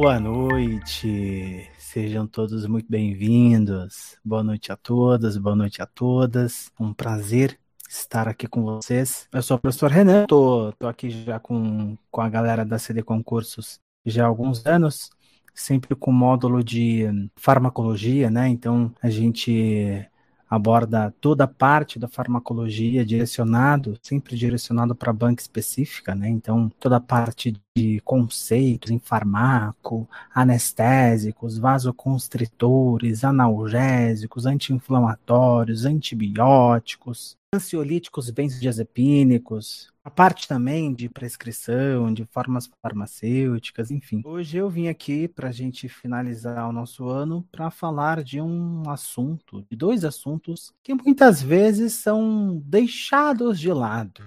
Boa noite, sejam todos muito bem-vindos. Boa noite a todas, boa noite a todas. Um prazer estar aqui com vocês. Eu sou o professor Renan, tô, tô aqui já com, com a galera da CD Concursos já há alguns anos, sempre com módulo de farmacologia, né? Então a gente aborda toda a parte da farmacologia direcionado, sempre direcionado para banca específica, né? Então, toda a parte de conceitos em farmaco, anestésicos, vasoconstritores, analgésicos, anti-inflamatórios, antibióticos, ansiolíticos benzodiazepínicos, a parte também de prescrição, de formas farmacêuticas, enfim. Hoje eu vim aqui para a gente finalizar o nosso ano para falar de um assunto, de dois assuntos que muitas vezes são deixados de lado.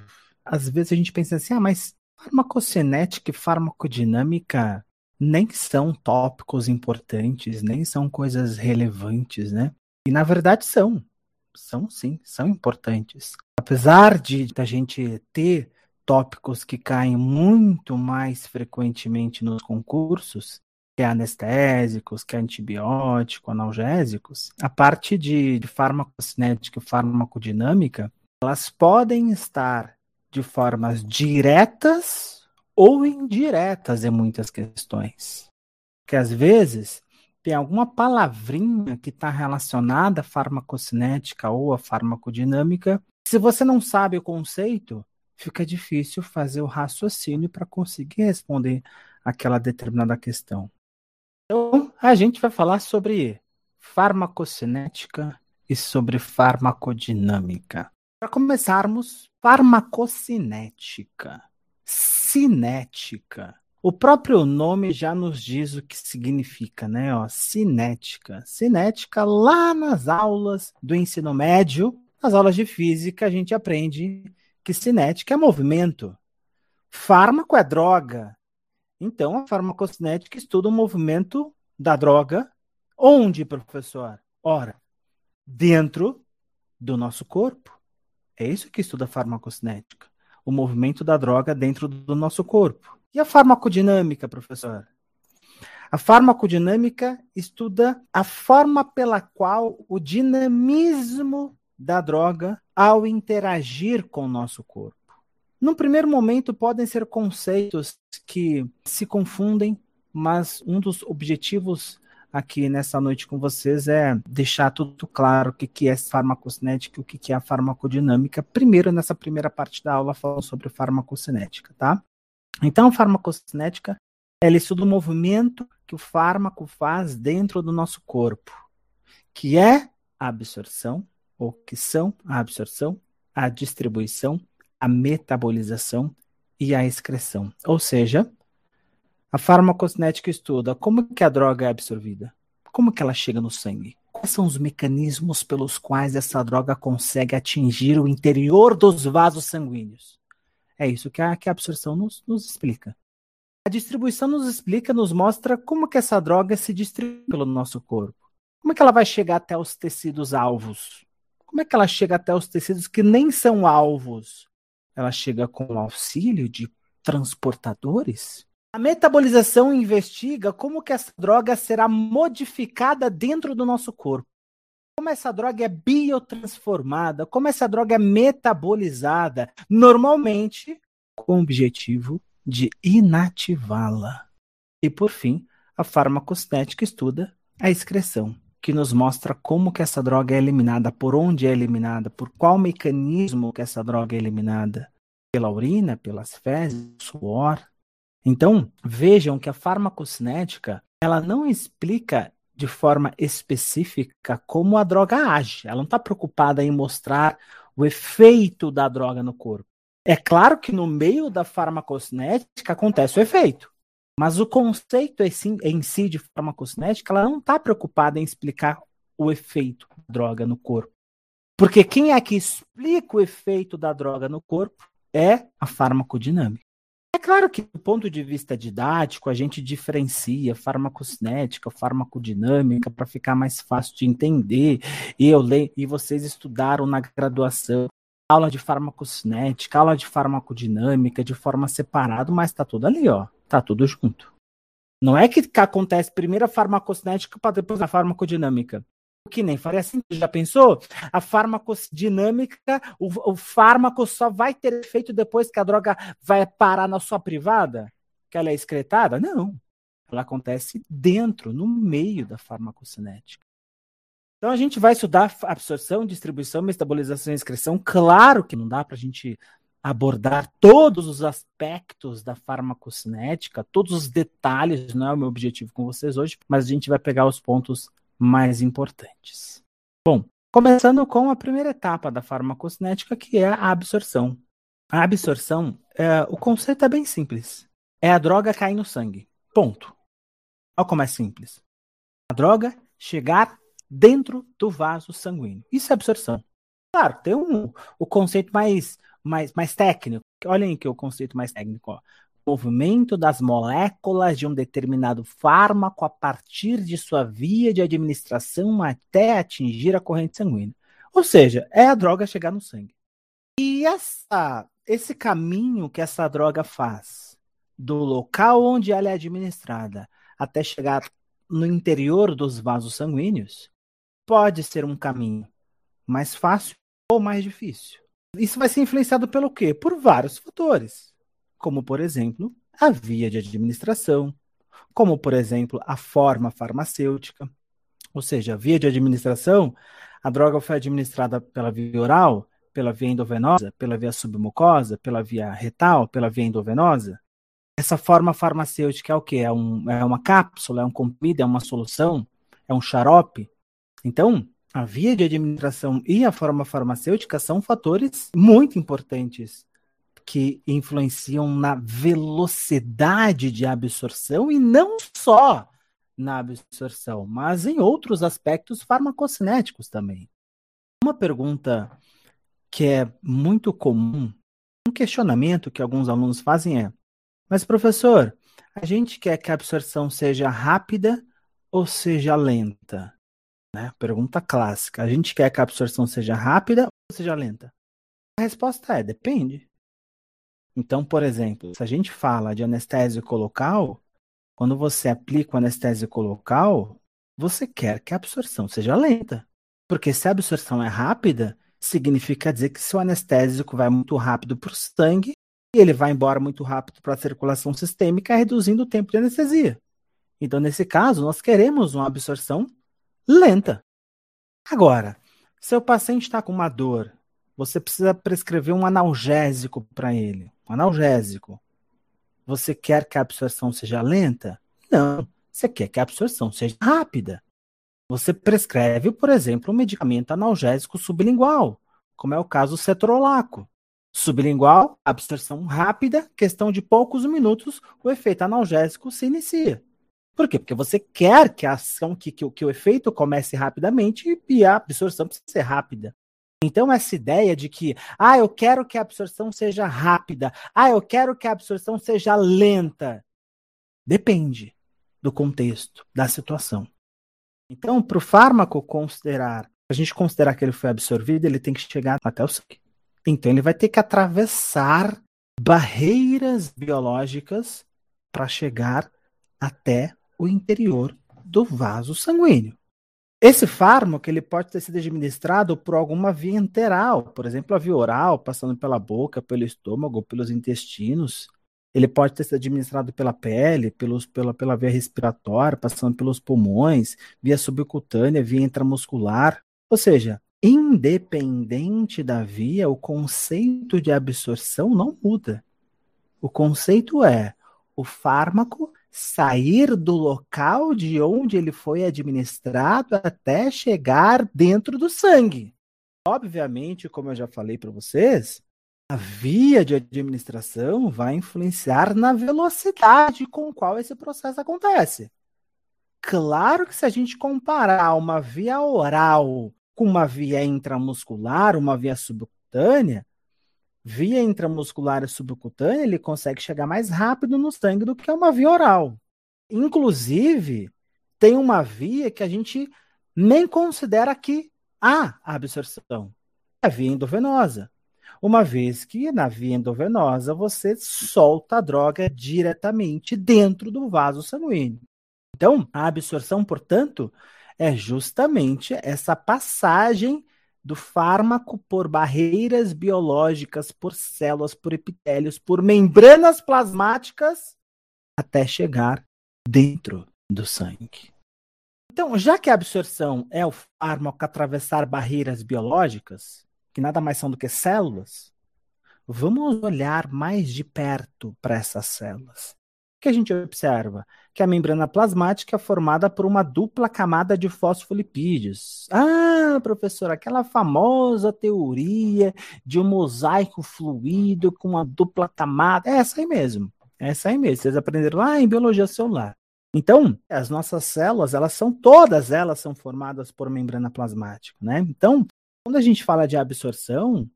Às vezes a gente pensa assim, ah, mas farmacocinética e farmacodinâmica nem são tópicos importantes, nem são coisas relevantes, né? E na verdade são são sim, são importantes. Apesar de a gente ter tópicos que caem muito mais frequentemente nos concursos, que é anestésicos, que é antibiótico, analgésicos, a parte de, de farmacocinética e farmacodinâmica, elas podem estar de formas diretas ou indiretas em muitas questões. Que às vezes tem alguma palavrinha que está relacionada à farmacocinética ou à farmacodinâmica. Se você não sabe o conceito, fica difícil fazer o raciocínio para conseguir responder aquela determinada questão. Então, a gente vai falar sobre farmacocinética e sobre farmacodinâmica. Para começarmos, farmacocinética, cinética o próprio nome já nos diz o que significa, né? Ó, cinética. Cinética, lá nas aulas do ensino médio, nas aulas de física, a gente aprende que cinética é movimento. Fármaco é droga. Então, a farmacocinética estuda o movimento da droga. Onde, professor? Ora, dentro do nosso corpo. É isso que estuda a farmacocinética. O movimento da droga dentro do nosso corpo. E a farmacodinâmica, professor? A farmacodinâmica estuda a forma pela qual o dinamismo da droga ao interagir com o nosso corpo. Num primeiro momento, podem ser conceitos que se confundem, mas um dos objetivos aqui nessa noite com vocês é deixar tudo claro o que é farmacocinética e o que é a farmacodinâmica. Primeiro, nessa primeira parte da aula, falando sobre farmacocinética, tá? Então, farmacocinética ela estuda o movimento que o fármaco faz dentro do nosso corpo, que é a absorção, ou que são a absorção, a distribuição, a metabolização e a excreção. Ou seja, a farmacocinética estuda como que a droga é absorvida, como que ela chega no sangue, quais são os mecanismos pelos quais essa droga consegue atingir o interior dos vasos sanguíneos. É isso que a, que a absorção nos, nos explica. A distribuição nos explica, nos mostra como que essa droga se distribui pelo nosso corpo. Como é que ela vai chegar até os tecidos alvos? Como é que ela chega até os tecidos que nem são alvos? Ela chega com o auxílio de transportadores? A metabolização investiga como que essa droga será modificada dentro do nosso corpo como essa droga é biotransformada, como essa droga é metabolizada, normalmente com o objetivo de inativá-la. E por fim, a farmacocinética estuda a excreção, que nos mostra como que essa droga é eliminada, por onde é eliminada, por qual mecanismo que essa droga é eliminada, pela urina, pelas fezes, suor. Então, vejam que a farmacocinética, ela não explica de forma específica como a droga age. Ela não está preocupada em mostrar o efeito da droga no corpo. É claro que no meio da farmacocinética acontece o efeito, mas o conceito em si de farmacocinética ela não está preocupada em explicar o efeito da droga no corpo. Porque quem é que explica o efeito da droga no corpo é a farmacodinâmica. Claro que, do ponto de vista didático, a gente diferencia farmacocinética, farmacodinâmica, para ficar mais fácil de entender. E eu leio, e vocês estudaram na graduação aula de farmacocinética, aula de farmacodinâmica, de forma separada, mas está tudo ali, ó. Tá tudo junto. Não é que acontece primeiro a farmacocinética para depois a farmacodinâmica. Que nem faria sentido. Já pensou? A farmacodinâmica, o, o fármaco só vai ter efeito depois que a droga vai parar na sua privada? Que ela é excretada? Não. Ela acontece dentro, no meio da farmacocinética. Então a gente vai estudar absorção, distribuição, metabolização e excreção. Claro que não dá para a gente abordar todos os aspectos da farmacocinética, todos os detalhes, não é o meu objetivo com vocês hoje, mas a gente vai pegar os pontos mais importantes. Bom, começando com a primeira etapa da farmacocinética, que é a absorção. A absorção, é, o conceito é bem simples. É a droga cair no sangue. Ponto. Olha como é simples. A droga chegar dentro do vaso sanguíneo. Isso é absorção. Claro, tem um, o conceito mais mais, mais técnico. Olhem aqui o conceito mais técnico. Ó. Movimento das moléculas de um determinado fármaco a partir de sua via de administração até atingir a corrente sanguínea. Ou seja, é a droga chegar no sangue. E essa, esse caminho que essa droga faz, do local onde ela é administrada até chegar no interior dos vasos sanguíneos, pode ser um caminho mais fácil ou mais difícil. Isso vai ser influenciado pelo quê? Por vários fatores, como, por exemplo, a via de administração, como, por exemplo, a forma farmacêutica. Ou seja, a via de administração, a droga foi administrada pela via oral, pela via endovenosa, pela via submucosa, pela via retal, pela via endovenosa. Essa forma farmacêutica é o quê? É, um, é uma cápsula, é um comprimido, é uma solução, é um xarope. Então, a via de administração e a forma farmacêutica são fatores muito importantes que influenciam na velocidade de absorção e não só na absorção, mas em outros aspectos farmacocinéticos também. Uma pergunta que é muito comum, um questionamento que alguns alunos fazem é: mas professor, a gente quer que a absorção seja rápida ou seja lenta? Né? Pergunta clássica. A gente quer que a absorção seja rápida ou seja lenta? A resposta é: depende. Então, por exemplo, se a gente fala de anestésico local, quando você aplica o anestésico local, você quer que a absorção seja lenta. Porque se a absorção é rápida, significa dizer que seu anestésico vai muito rápido para o sangue e ele vai embora muito rápido para a circulação sistêmica, reduzindo o tempo de anestesia. Então, nesse caso, nós queremos uma absorção lenta. Agora, se o paciente está com uma dor, você precisa prescrever um analgésico para ele. Um analgésico. Você quer que a absorção seja lenta? Não. Você quer que a absorção seja rápida. Você prescreve, por exemplo, um medicamento analgésico sublingual, como é o caso do cetrolaco. Sublingual, absorção rápida, questão de poucos minutos, o efeito analgésico se inicia. Por quê? Porque você quer que a ação, que, que, que o efeito comece rapidamente e a absorção precisa ser rápida. Então, essa ideia de que, ah, eu quero que a absorção seja rápida, ah, eu quero que a absorção seja lenta, depende do contexto, da situação. Então, para o fármaco considerar, a gente considerar que ele foi absorvido, ele tem que chegar até o sangue. Então, ele vai ter que atravessar barreiras biológicas para chegar até o interior do vaso sanguíneo. Esse fármaco ele pode ter sido administrado por alguma via enteral, por exemplo, a via oral, passando pela boca, pelo estômago, pelos intestinos. Ele pode ter sido administrado pela pele, pelos, pela, pela via respiratória, passando pelos pulmões, via subcutânea, via intramuscular. Ou seja, independente da via, o conceito de absorção não muda. O conceito é o fármaco sair do local de onde ele foi administrado até chegar dentro do sangue. Obviamente, como eu já falei para vocês, a via de administração vai influenciar na velocidade com qual esse processo acontece. Claro que se a gente comparar uma via oral com uma via intramuscular, uma via subcutânea, via intramuscular e subcutânea, ele consegue chegar mais rápido no sangue do que uma via oral. Inclusive, tem uma via que a gente nem considera que há absorção. É a via endovenosa. uma vez que na via endovenosa você solta a droga diretamente dentro do vaso sanguíneo. Então, a absorção, portanto, é justamente essa passagem do fármaco por barreiras biológicas, por células, por epitélios, por membranas plasmáticas, até chegar dentro do sangue. Então, já que a absorção é o fármaco atravessar barreiras biológicas, que nada mais são do que células, vamos olhar mais de perto para essas células que a gente observa? Que a membrana plasmática é formada por uma dupla camada de fosfolipídios. Ah, professor, aquela famosa teoria de um mosaico fluido com uma dupla camada. É essa aí mesmo. É essa aí mesmo. Vocês aprenderam lá em biologia celular. Então, as nossas células, elas são todas elas são formadas por membrana plasmática, né? Então, quando a gente fala de absorção,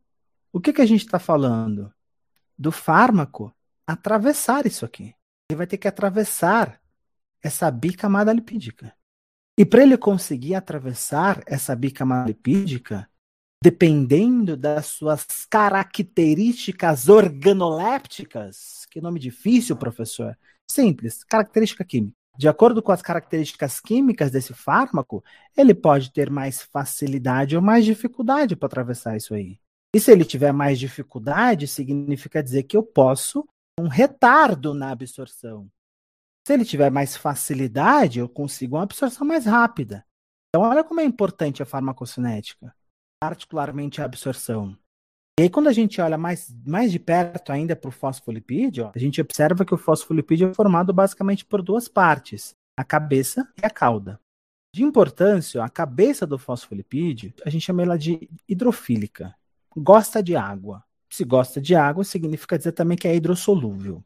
o que, que a gente está falando? Do fármaco atravessar isso aqui ele vai ter que atravessar essa bicamada lipídica. E para ele conseguir atravessar essa bicamada lipídica, dependendo das suas características organolépticas, que nome difícil, professor. Simples, característica química. De acordo com as características químicas desse fármaco, ele pode ter mais facilidade ou mais dificuldade para atravessar isso aí. E se ele tiver mais dificuldade, significa dizer que eu posso um retardo na absorção. Se ele tiver mais facilidade, eu consigo uma absorção mais rápida. Então, olha como é importante a farmacocinética, particularmente a absorção. E aí, quando a gente olha mais, mais de perto ainda para o fosfolipídio, a gente observa que o fosfolipídio é formado basicamente por duas partes, a cabeça e a cauda. De importância, a cabeça do fosfolipídio, a gente chama ela de hidrofílica, gosta de água. Se gosta de água, significa dizer também que é hidrossolúvel.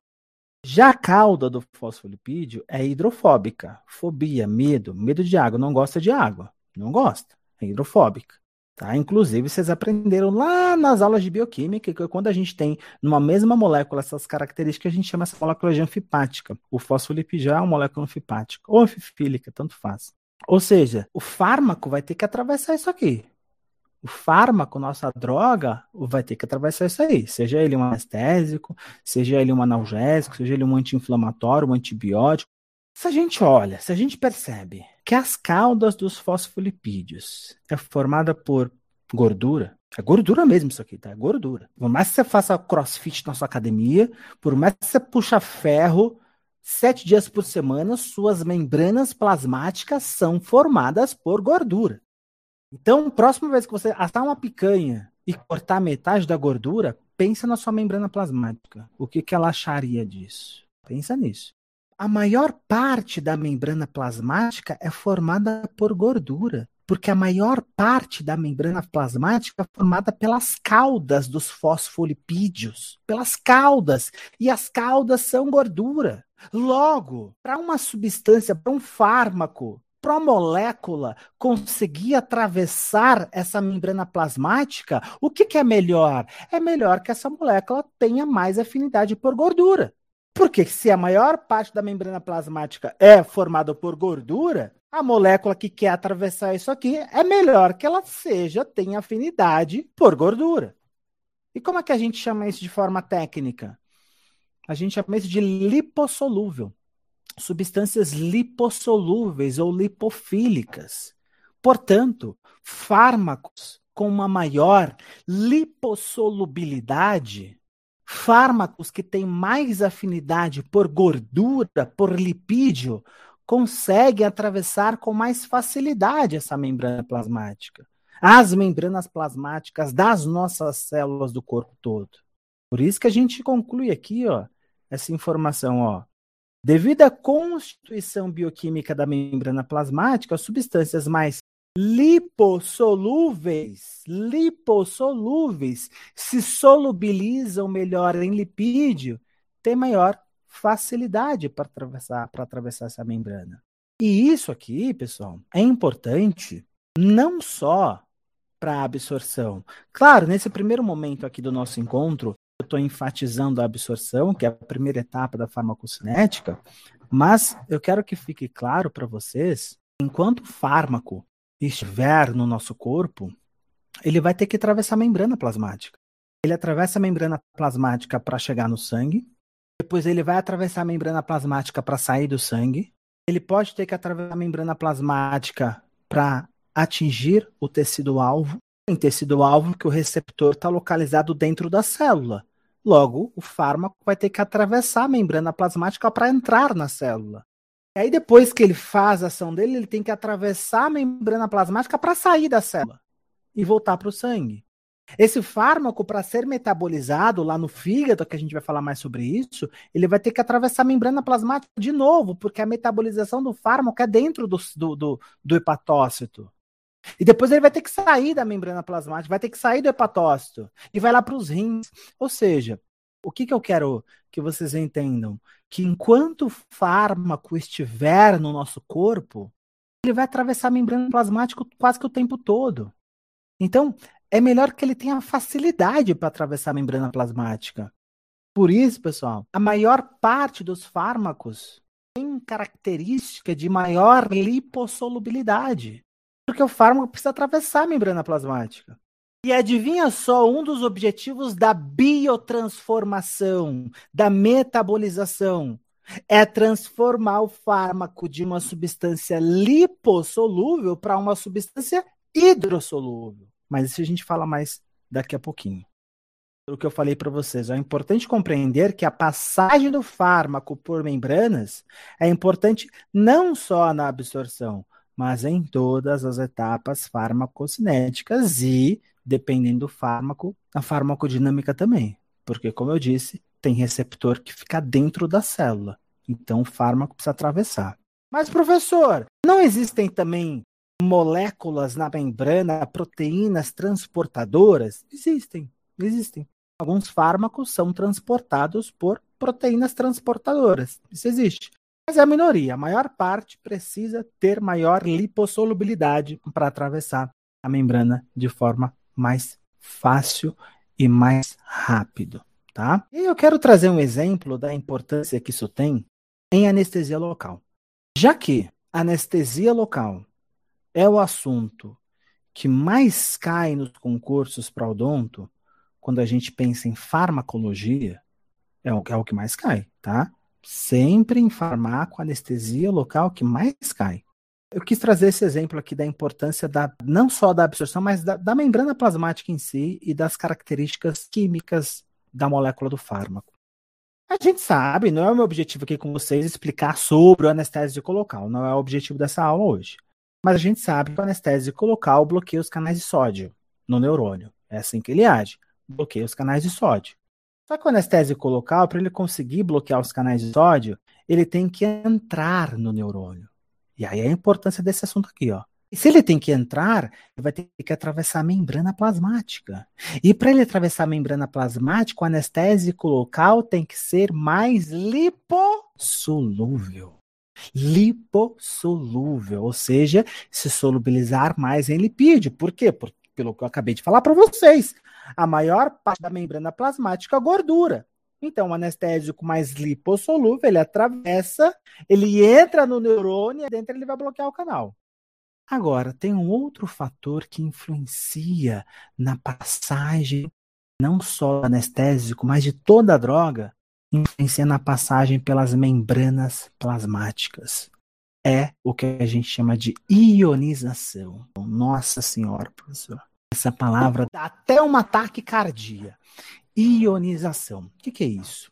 Já a cauda do fosfolipídio é hidrofóbica. Fobia, medo, medo de água, não gosta de água. Não gosta, é hidrofóbica. Tá? Inclusive, vocês aprenderam lá nas aulas de bioquímica que quando a gente tem numa mesma molécula essas características, a gente chama essa molécula de anfipática. O fosfolipídio é uma molécula anfipática, ou anfifílica, tanto faz. Ou seja, o fármaco vai ter que atravessar isso aqui o fármaco, nossa droga, vai ter que atravessar isso aí. Seja ele um anestésico, seja ele um analgésico, seja ele um anti-inflamatório, um antibiótico. Se a gente olha, se a gente percebe que as caudas dos fosfolipídios é formada por gordura, é gordura mesmo isso aqui, tá? É gordura. Por mais que você faça crossfit na sua academia, por mais que você puxa ferro sete dias por semana, suas membranas plasmáticas são formadas por gordura. Então, próxima vez que você assar uma picanha e cortar metade da gordura, pensa na sua membrana plasmática. O que, que ela acharia disso? Pensa nisso. A maior parte da membrana plasmática é formada por gordura, porque a maior parte da membrana plasmática é formada pelas caudas dos fosfolipídios, pelas caudas, e as caudas são gordura. Logo, para uma substância, para um fármaco para a molécula conseguir atravessar essa membrana plasmática, o que, que é melhor? É melhor que essa molécula tenha mais afinidade por gordura. Porque se a maior parte da membrana plasmática é formada por gordura, a molécula que quer atravessar isso aqui é melhor que ela seja, tenha afinidade por gordura. E como é que a gente chama isso de forma técnica? A gente chama isso de lipossolúvel substâncias lipossolúveis ou lipofílicas. Portanto, fármacos com uma maior lipossolubilidade, fármacos que têm mais afinidade por gordura, por lipídio, conseguem atravessar com mais facilidade essa membrana plasmática. As membranas plasmáticas das nossas células do corpo todo. Por isso que a gente conclui aqui, ó, essa informação, ó. Devido à constituição bioquímica da membrana plasmática, as substâncias mais lipossolúveis, lipossolúveis, se solubilizam melhor em lipídio, têm maior facilidade para atravessar, para atravessar essa membrana. E isso aqui, pessoal, é importante não só para a absorção. Claro, nesse primeiro momento aqui do nosso encontro, eu estou enfatizando a absorção, que é a primeira etapa da farmacocinética, mas eu quero que fique claro para vocês, enquanto o fármaco estiver no nosso corpo, ele vai ter que atravessar a membrana plasmática. ele atravessa a membrana plasmática para chegar no sangue, depois ele vai atravessar a membrana plasmática para sair do sangue, ele pode ter que atravessar a membrana plasmática para atingir o tecido-alvo, em tecido-alvo que o receptor está localizado dentro da célula. Logo, o fármaco vai ter que atravessar a membrana plasmática para entrar na célula. E aí, depois que ele faz a ação dele, ele tem que atravessar a membrana plasmática para sair da célula e voltar para o sangue. Esse fármaco, para ser metabolizado lá no fígado, que a gente vai falar mais sobre isso, ele vai ter que atravessar a membrana plasmática de novo, porque a metabolização do fármaco é dentro do, do, do, do hepatócito. E depois ele vai ter que sair da membrana plasmática, vai ter que sair do hepatócito e vai lá para os rins. Ou seja, o que, que eu quero que vocês entendam? Que enquanto o fármaco estiver no nosso corpo, ele vai atravessar a membrana plasmática quase que o tempo todo. Então, é melhor que ele tenha facilidade para atravessar a membrana plasmática. Por isso, pessoal, a maior parte dos fármacos tem característica de maior lipossolubilidade. Porque o fármaco precisa atravessar a membrana plasmática. E adivinha só um dos objetivos da biotransformação, da metabolização, é transformar o fármaco de uma substância lipossolúvel para uma substância hidrossolúvel. Mas isso a gente fala mais daqui a pouquinho. O que eu falei para vocês, é importante compreender que a passagem do fármaco por membranas é importante não só na absorção, mas em todas as etapas farmacocinéticas e, dependendo do fármaco, na farmacodinâmica também. Porque, como eu disse, tem receptor que fica dentro da célula. Então, o fármaco precisa atravessar. Mas, professor, não existem também moléculas na membrana, proteínas transportadoras? Existem, existem. Alguns fármacos são transportados por proteínas transportadoras. Isso existe. Mas é a minoria. A maior parte precisa ter maior lipossolubilidade para atravessar a membrana de forma mais fácil e mais rápido, tá? E eu quero trazer um exemplo da importância que isso tem em anestesia local. Já que anestesia local é o assunto que mais cai nos concursos para odonto, quando a gente pensa em farmacologia, é o, é o que mais cai, tá? Sempre em farmaco, anestesia local que mais cai. Eu quis trazer esse exemplo aqui da importância da não só da absorção, mas da, da membrana plasmática em si e das características químicas da molécula do fármaco. A gente sabe, não é o meu objetivo aqui com vocês explicar sobre o anestésico local, não é o objetivo dessa aula hoje. Mas a gente sabe que o anestésico local bloqueia os canais de sódio no neurônio. É assim que ele age. Bloqueia os canais de sódio. Só que o anestésico local, para ele conseguir bloquear os canais de sódio, ele tem que entrar no neurônio. E aí é a importância desse assunto aqui, ó. E se ele tem que entrar, ele vai ter que atravessar a membrana plasmática. E para ele atravessar a membrana plasmática, o anestésico local tem que ser mais lipossolúvel lipossolúvel, ou seja, se solubilizar mais em lipídio. Por quê? Por, pelo que eu acabei de falar para vocês. A maior parte da membrana plasmática gordura. Então, o anestésico mais lipossolúvel, ele atravessa, ele entra no neurônio e dentro ele vai bloquear o canal. Agora, tem um outro fator que influencia na passagem, não só do anestésico, mas de toda a droga, influencia na passagem pelas membranas plasmáticas. É o que a gente chama de ionização. Nossa Senhora, professor. Essa palavra dá até um ataque cardíaco. Ionização. O que, que é isso?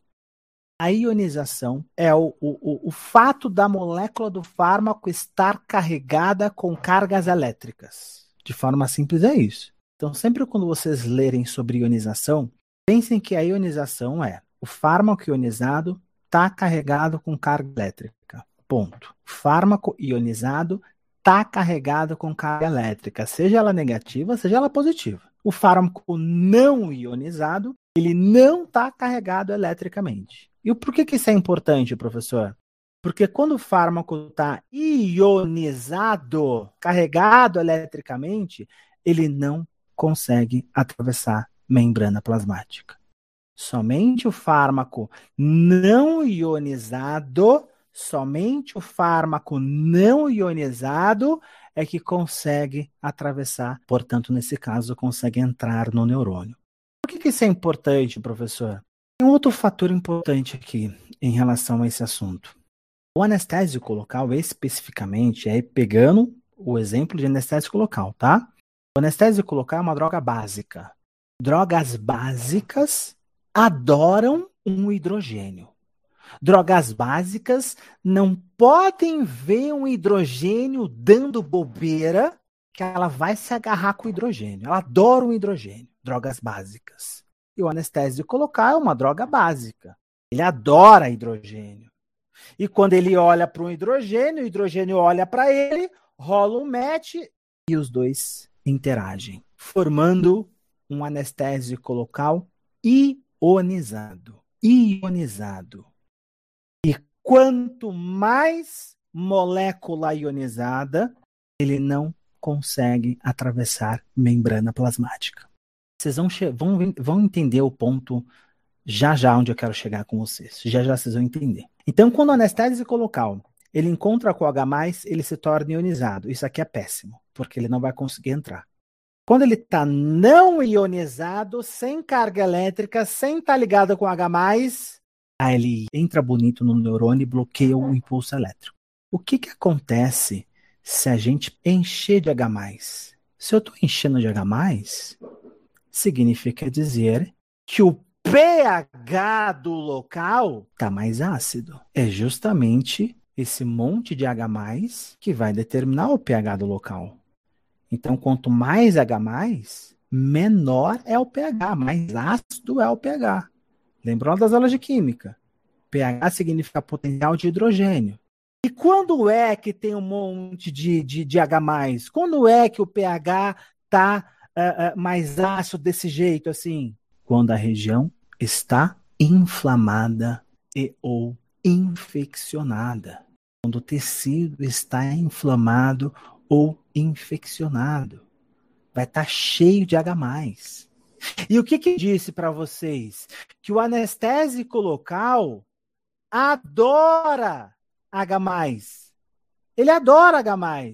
A ionização é o, o, o fato da molécula do fármaco estar carregada com cargas elétricas. De forma simples, é isso. Então, sempre quando vocês lerem sobre ionização, pensem que a ionização é o fármaco ionizado está carregado com carga elétrica. Ponto. O fármaco ionizado está carregado com carga elétrica, seja ela negativa, seja ela positiva. O fármaco não ionizado, ele não está carregado eletricamente. E por que, que isso é importante, professor? Porque quando o fármaco está ionizado, carregado eletricamente, ele não consegue atravessar membrana plasmática. Somente o fármaco não ionizado, somente o fármaco não ionizado é que consegue atravessar, portanto, nesse caso, consegue entrar no neurônio. Por que isso é importante, professor? Tem um outro fator importante aqui em relação a esse assunto. O anestésico local, especificamente, é pegando o exemplo de anestésico local, tá? O anestésico local é uma droga básica. Drogas básicas adoram um hidrogênio. Drogas básicas não podem ver um hidrogênio dando bobeira que ela vai se agarrar com o hidrogênio. Ela adora um hidrogênio. Drogas básicas. E o anestésico local é uma droga básica. Ele adora hidrogênio. E quando ele olha para um hidrogênio, o hidrogênio olha para ele, rola um match e os dois interagem, formando um anestésico local ionizado. Ionizado. Quanto mais molécula ionizada, ele não consegue atravessar membrana plasmática. Vocês vão, vão, vão entender o ponto já já onde eu quero chegar com vocês. Já já vocês vão entender. Então, quando o anestésico local ele encontra com o H+, ele se torna ionizado. Isso aqui é péssimo, porque ele não vai conseguir entrar. Quando ele está não ionizado, sem carga elétrica, sem estar tá ligado com H+, aí ele entra bonito no neurônio e bloqueia o impulso elétrico. O que, que acontece se a gente encher de H+. Se eu estou enchendo de H+, significa dizer que o pH do local está mais ácido. É justamente esse monte de H+, que vai determinar o pH do local. Então, quanto mais H+, menor é o pH, mais ácido é o pH. Lembrou das aulas de química? pH significa potencial de hidrogênio. E quando é que tem um monte de, de, de H+, quando é que o pH está uh, eh, uh, eh, mais ácido desse jeito assim? Quando a região está inflamada e ou infeccionada. Quando o tecido está inflamado ou infeccionado. Vai estar tá cheio de H+. E o que que disse para vocês? Que o anestésico local adora H+. Ele adora H+.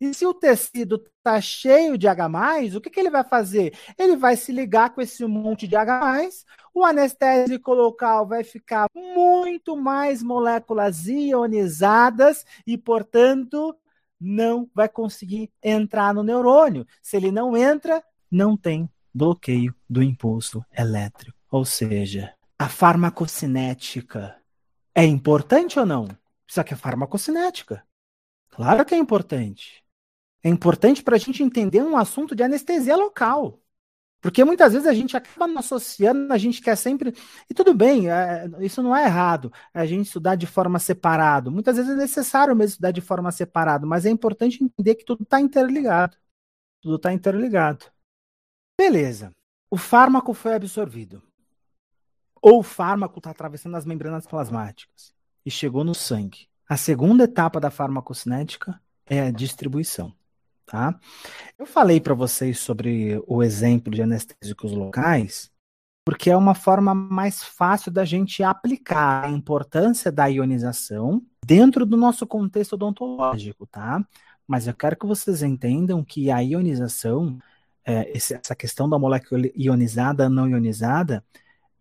E se o tecido está cheio de H+, o que, que ele vai fazer? Ele vai se ligar com esse monte de H+, o anestésico local vai ficar muito mais moléculas ionizadas e, portanto, não vai conseguir entrar no neurônio. Se ele não entra, não tem bloqueio do impulso elétrico. Ou seja, a farmacocinética é importante ou não? Isso aqui é farmacocinética. Claro que é importante. É importante para a gente entender um assunto de anestesia local. Porque muitas vezes a gente acaba não associando, a gente quer sempre. E tudo bem, é, isso não é errado, a gente estudar de forma separada. Muitas vezes é necessário mesmo estudar de forma separada, mas é importante entender que tudo está interligado. Tudo está interligado. Beleza. O fármaco foi absorvido. Ou o fármaco está atravessando as membranas plasmáticas e chegou no sangue. A segunda etapa da farmacocinética é a distribuição. Tá? Eu falei para vocês sobre o exemplo de anestésicos locais, porque é uma forma mais fácil da gente aplicar a importância da ionização dentro do nosso contexto odontológico, tá? Mas eu quero que vocês entendam que a ionização, é, essa questão da molécula ionizada, não ionizada,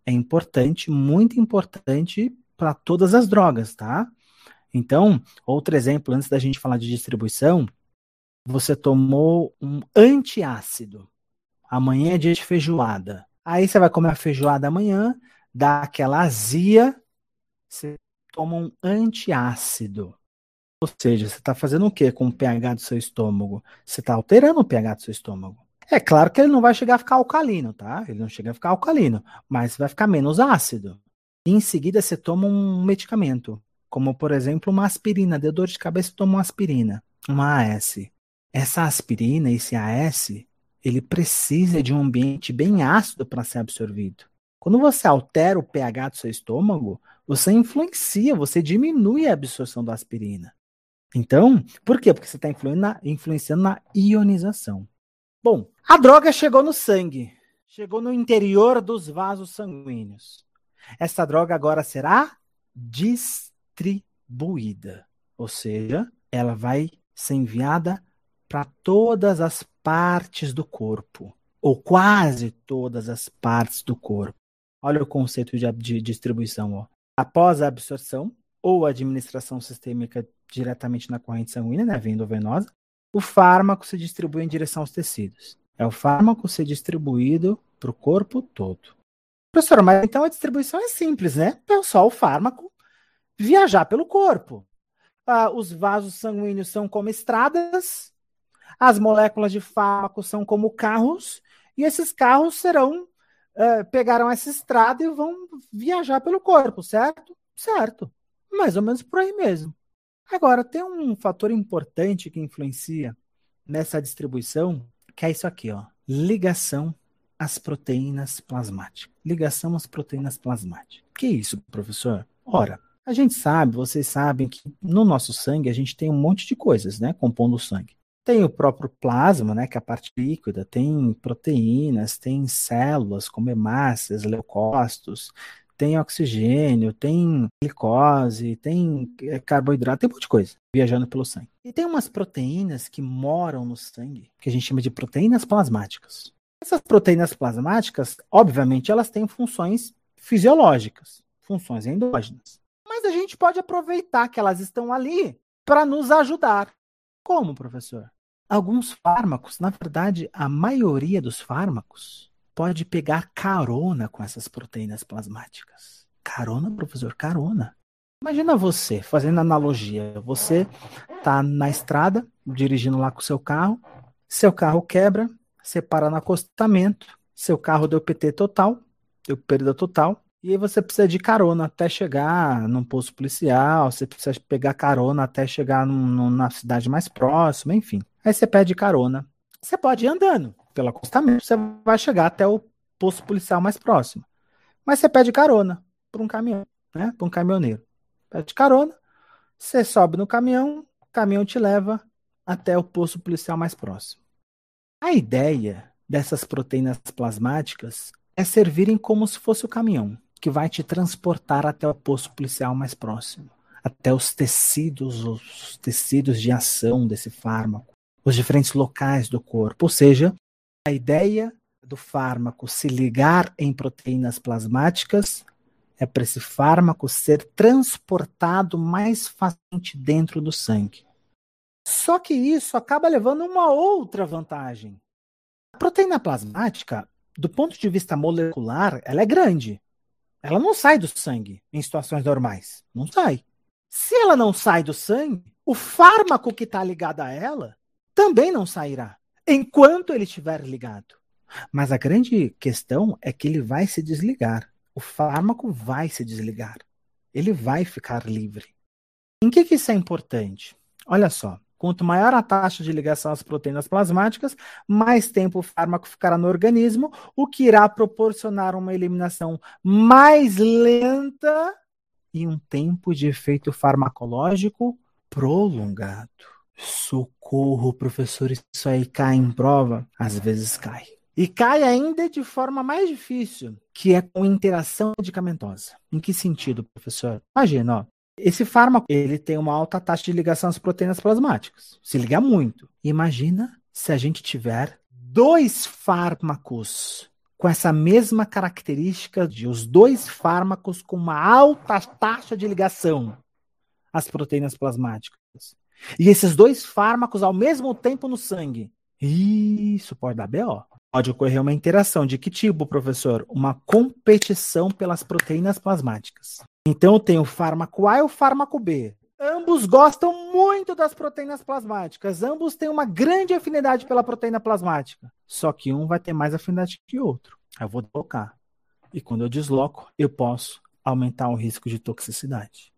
é importante, muito importante para todas as drogas, tá? Então, outro exemplo, antes da gente falar de distribuição, você tomou um antiácido. Amanhã é dia de feijoada. Aí você vai comer a feijoada amanhã, dá aquela azia, você toma um antiácido. Ou seja, você está fazendo o que com o pH do seu estômago? Você está alterando o pH do seu estômago. É claro que ele não vai chegar a ficar alcalino, tá? Ele não chega a ficar alcalino, mas vai ficar menos ácido. E em seguida você toma um medicamento, como por exemplo uma aspirina. Deu dor de cabeça, toma uma aspirina, uma AS. Essa aspirina, esse AS, ele precisa de um ambiente bem ácido para ser absorvido. Quando você altera o pH do seu estômago, você influencia, você diminui a absorção da aspirina. Então, por quê? Porque você está influenciando na ionização. Bom, a droga chegou no sangue, chegou no interior dos vasos sanguíneos. Essa droga agora será distribuída, ou seja, ela vai ser enviada para todas as partes do corpo. ou quase todas as partes do corpo. Olha o conceito de, de distribuição. Ó. Após a absorção ou administração sistêmica diretamente na corrente sanguínea, né, vindo venosa, o fármaco se distribui em direção aos tecidos. É o fármaco ser distribuído para o corpo todo. Professor, mas então a distribuição é simples, né? É só o fármaco viajar pelo corpo. Ah, os vasos sanguíneos são como estradas, as moléculas de fármaco são como carros, e esses carros serão uh, pegarão essa estrada e vão viajar pelo corpo, certo? Certo. Mais ou menos por aí mesmo. Agora, tem um fator importante que influencia nessa distribuição, que é isso aqui, ó. Ligação às proteínas plasmáticas. Ligação às proteínas plasmáticas. Que isso, professor? Ora, a gente sabe, vocês sabem que no nosso sangue a gente tem um monte de coisas, né, compondo o sangue. Tem o próprio plasma, né, que é a parte líquida, tem proteínas, tem células como hemácias, leucócitos, tem oxigênio, tem glicose, tem é, carboidrato, tem um monte de coisa viajando pelo sangue. E tem umas proteínas que moram no sangue, que a gente chama de proteínas plasmáticas. Essas proteínas plasmáticas, obviamente, elas têm funções fisiológicas, funções endógenas. Mas a gente pode aproveitar que elas estão ali para nos ajudar. Como, professor? Alguns fármacos, na verdade, a maioria dos fármacos pode pegar carona com essas proteínas plasmáticas. Carona, professor, carona. Imagina você, fazendo analogia, você tá na estrada, dirigindo lá com seu carro, seu carro quebra, você para no acostamento, seu carro deu PT total, deu perda total, e aí você precisa de carona até chegar num posto policial, você precisa pegar carona até chegar num, num, na cidade mais próxima, enfim. Aí você pede carona. Você pode ir andando pelo acostamento, você vai chegar até o posto policial mais próximo. Mas você pede carona para um caminhão, né? Para um caminhoneiro. Pede carona, você sobe no caminhão, o caminhão te leva até o posto policial mais próximo. A ideia dessas proteínas plasmáticas é servirem como se fosse o caminhão que vai te transportar até o posto policial mais próximo, até os tecidos, os tecidos de ação desse fármaco, os diferentes locais do corpo. Ou seja, a ideia do fármaco se ligar em proteínas plasmáticas é para esse fármaco ser transportado mais facilmente dentro do sangue. Só que isso acaba levando uma outra vantagem. A proteína plasmática, do ponto de vista molecular, ela é grande. Ela não sai do sangue em situações normais. Não sai. Se ela não sai do sangue, o fármaco que está ligado a ela também não sairá enquanto ele estiver ligado. Mas a grande questão é que ele vai se desligar. O fármaco vai se desligar. Ele vai ficar livre. Em que, que isso é importante? Olha só. Quanto maior a taxa de ligação às proteínas plasmáticas, mais tempo o fármaco ficará no organismo, o que irá proporcionar uma eliminação mais lenta e um tempo de efeito farmacológico prolongado. Socorro, professor, isso aí cai em prova? Às vezes cai. E cai ainda de forma mais difícil, que é com interação medicamentosa. Em que sentido, professor? Imagina, ó, esse fármaco, ele tem uma alta taxa de ligação às proteínas plasmáticas. Se liga muito. Imagina se a gente tiver dois fármacos com essa mesma característica de os dois fármacos com uma alta taxa de ligação às proteínas plasmáticas. E esses dois fármacos ao mesmo tempo no sangue. Isso pode dar BO. Pode ocorrer uma interação de que tipo, professor? Uma competição pelas proteínas plasmáticas. Então tenho o fármaco A e o fármaco B. Ambos gostam muito das proteínas plasmáticas. Ambos têm uma grande afinidade pela proteína plasmática. Só que um vai ter mais afinidade que o outro. Eu vou deslocar. E quando eu desloco, eu posso aumentar o risco de toxicidade.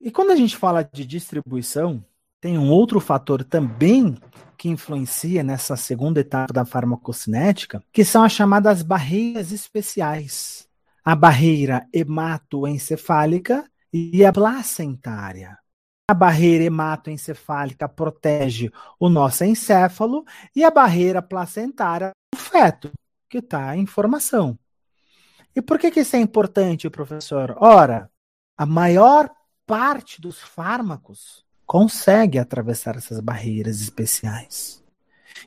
E quando a gente fala de distribuição, tem um outro fator também que influencia nessa segunda etapa da farmacocinética, que são as chamadas barreiras especiais a barreira hematoencefálica e a placentária. A barreira hematoencefálica protege o nosso encéfalo e a barreira placentária o feto, que está em formação. E por que, que isso é importante, professor? Ora, a maior parte dos fármacos consegue atravessar essas barreiras especiais.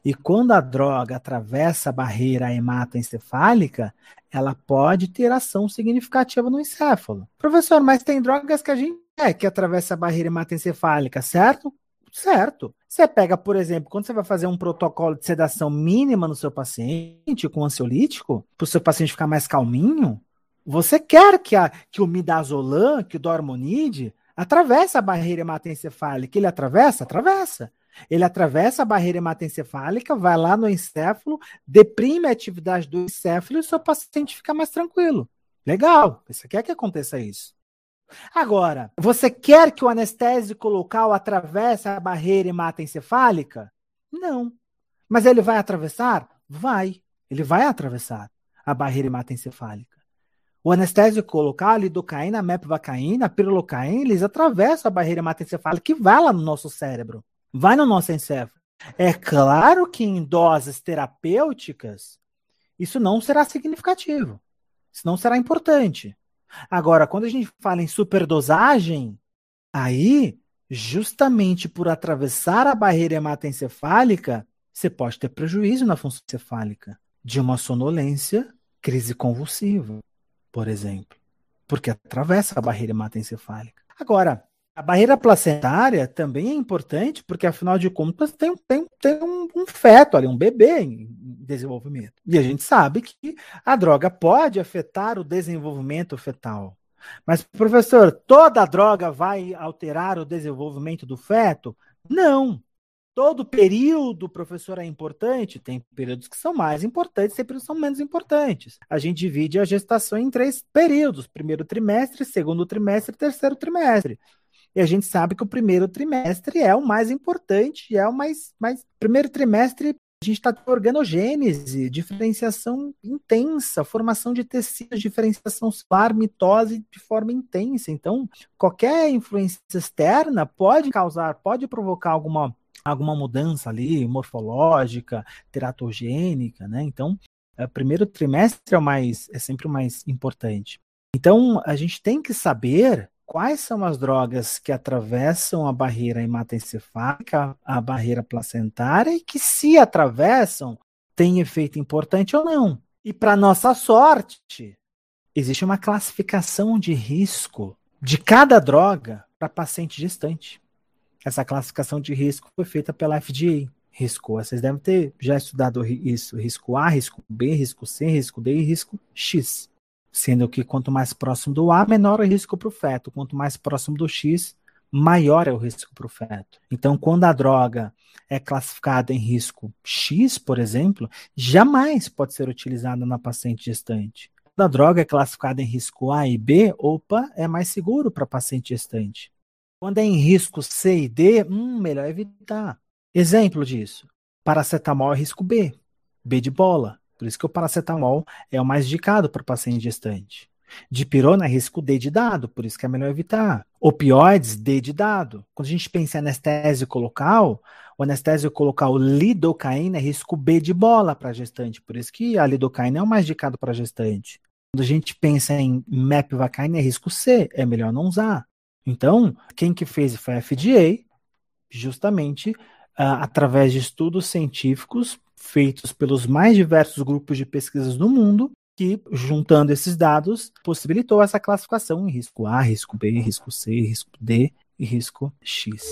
E quando a droga atravessa a barreira hematoencefálica, ela pode ter ação significativa no encéfalo. Professor, mas tem drogas que a gente é que atravessa a barreira hematoencefálica, certo? Certo. Você pega, por exemplo, quando você vai fazer um protocolo de sedação mínima no seu paciente com ansiolítico, para o seu paciente ficar mais calminho, você quer que, a, que o midazolam, que o dormonide, atravesse a barreira hematoencefálica. Ele atravessa? Atravessa. Ele atravessa a barreira hematoencefálica, vai lá no encéfalo, deprime a atividade do encéfalo e o seu paciente fica mais tranquilo. Legal. Você quer que aconteça isso? Agora, você quer que o anestésico local atravesse a barreira hematoencefálica? Não. Mas ele vai atravessar? Vai. Ele vai atravessar a barreira hematoencefálica. O anestésico local, lidocaína, mepvacaína, a pirolocaína, eles atravessam a barreira hematoencefálica e vai lá no nosso cérebro, vai no nosso encéfalo. É claro que em doses terapêuticas, isso não será significativo. Isso não será importante. Agora, quando a gente fala em superdosagem, aí, justamente por atravessar a barreira hematoencefálica, você pode ter prejuízo na função encefálica, de uma sonolência, crise convulsiva, por exemplo, porque atravessa a barreira hematoencefálica. Agora, a barreira placentária também é importante, porque afinal de contas tem, tem, tem um, um, feto ali, um bebê em desenvolvimento. E a gente sabe que a droga pode afetar o desenvolvimento fetal. Mas, professor, toda droga vai alterar o desenvolvimento do feto? Não. Todo período, professor, é importante. Tem períodos que são mais importantes, tem períodos que são menos importantes. A gente divide a gestação em três períodos: primeiro trimestre, segundo trimestre terceiro trimestre. E a gente sabe que o primeiro trimestre é o mais importante, é o mais. mais primeiro trimestre a gente está com organogênese, diferenciação intensa, formação de tecidos, diferenciação celular, mitose de forma intensa. Então, qualquer influência externa pode causar, pode provocar alguma, alguma mudança ali, morfológica, teratogênica, né? Então, o é, primeiro trimestre é, o mais, é sempre o mais importante. Então, a gente tem que saber quais são as drogas que atravessam a barreira hematoencefálica, a barreira placentária e que, se atravessam, têm efeito importante ou não. E, para nossa sorte, existe uma classificação de risco de cada droga para paciente gestante. Essa classificação de risco foi feita pela FDA. Risco A, vocês devem ter já estudado isso. Risco A, risco B, risco C, risco D e risco X sendo que quanto mais próximo do A, menor é o risco para o feto, quanto mais próximo do X, maior é o risco para o feto. Então, quando a droga é classificada em risco X, por exemplo, jamais pode ser utilizada na paciente gestante. Quando a droga é classificada em risco A e B, opa, é mais seguro para paciente gestante. Quando é em risco C e D, hum, melhor evitar. Exemplo disso: paracetamol é risco B, B de bola. Por isso que o paracetamol é o mais indicado para o paciente gestante. Dipirona é risco D de dado, por isso que é melhor evitar. Opioides, D de dado. Quando a gente pensa em anestésico local, o anestésico local lidocaína é risco B de bola para gestante, por isso que a lidocaína é o mais indicado para gestante. Quando a gente pensa em mepvacaína é risco C, é melhor não usar. Então, quem que fez foi a FDA, justamente uh, através de estudos científicos feitos pelos mais diversos grupos de pesquisas do mundo, que, juntando esses dados, possibilitou essa classificação em risco A, risco B, risco C, risco D e risco X.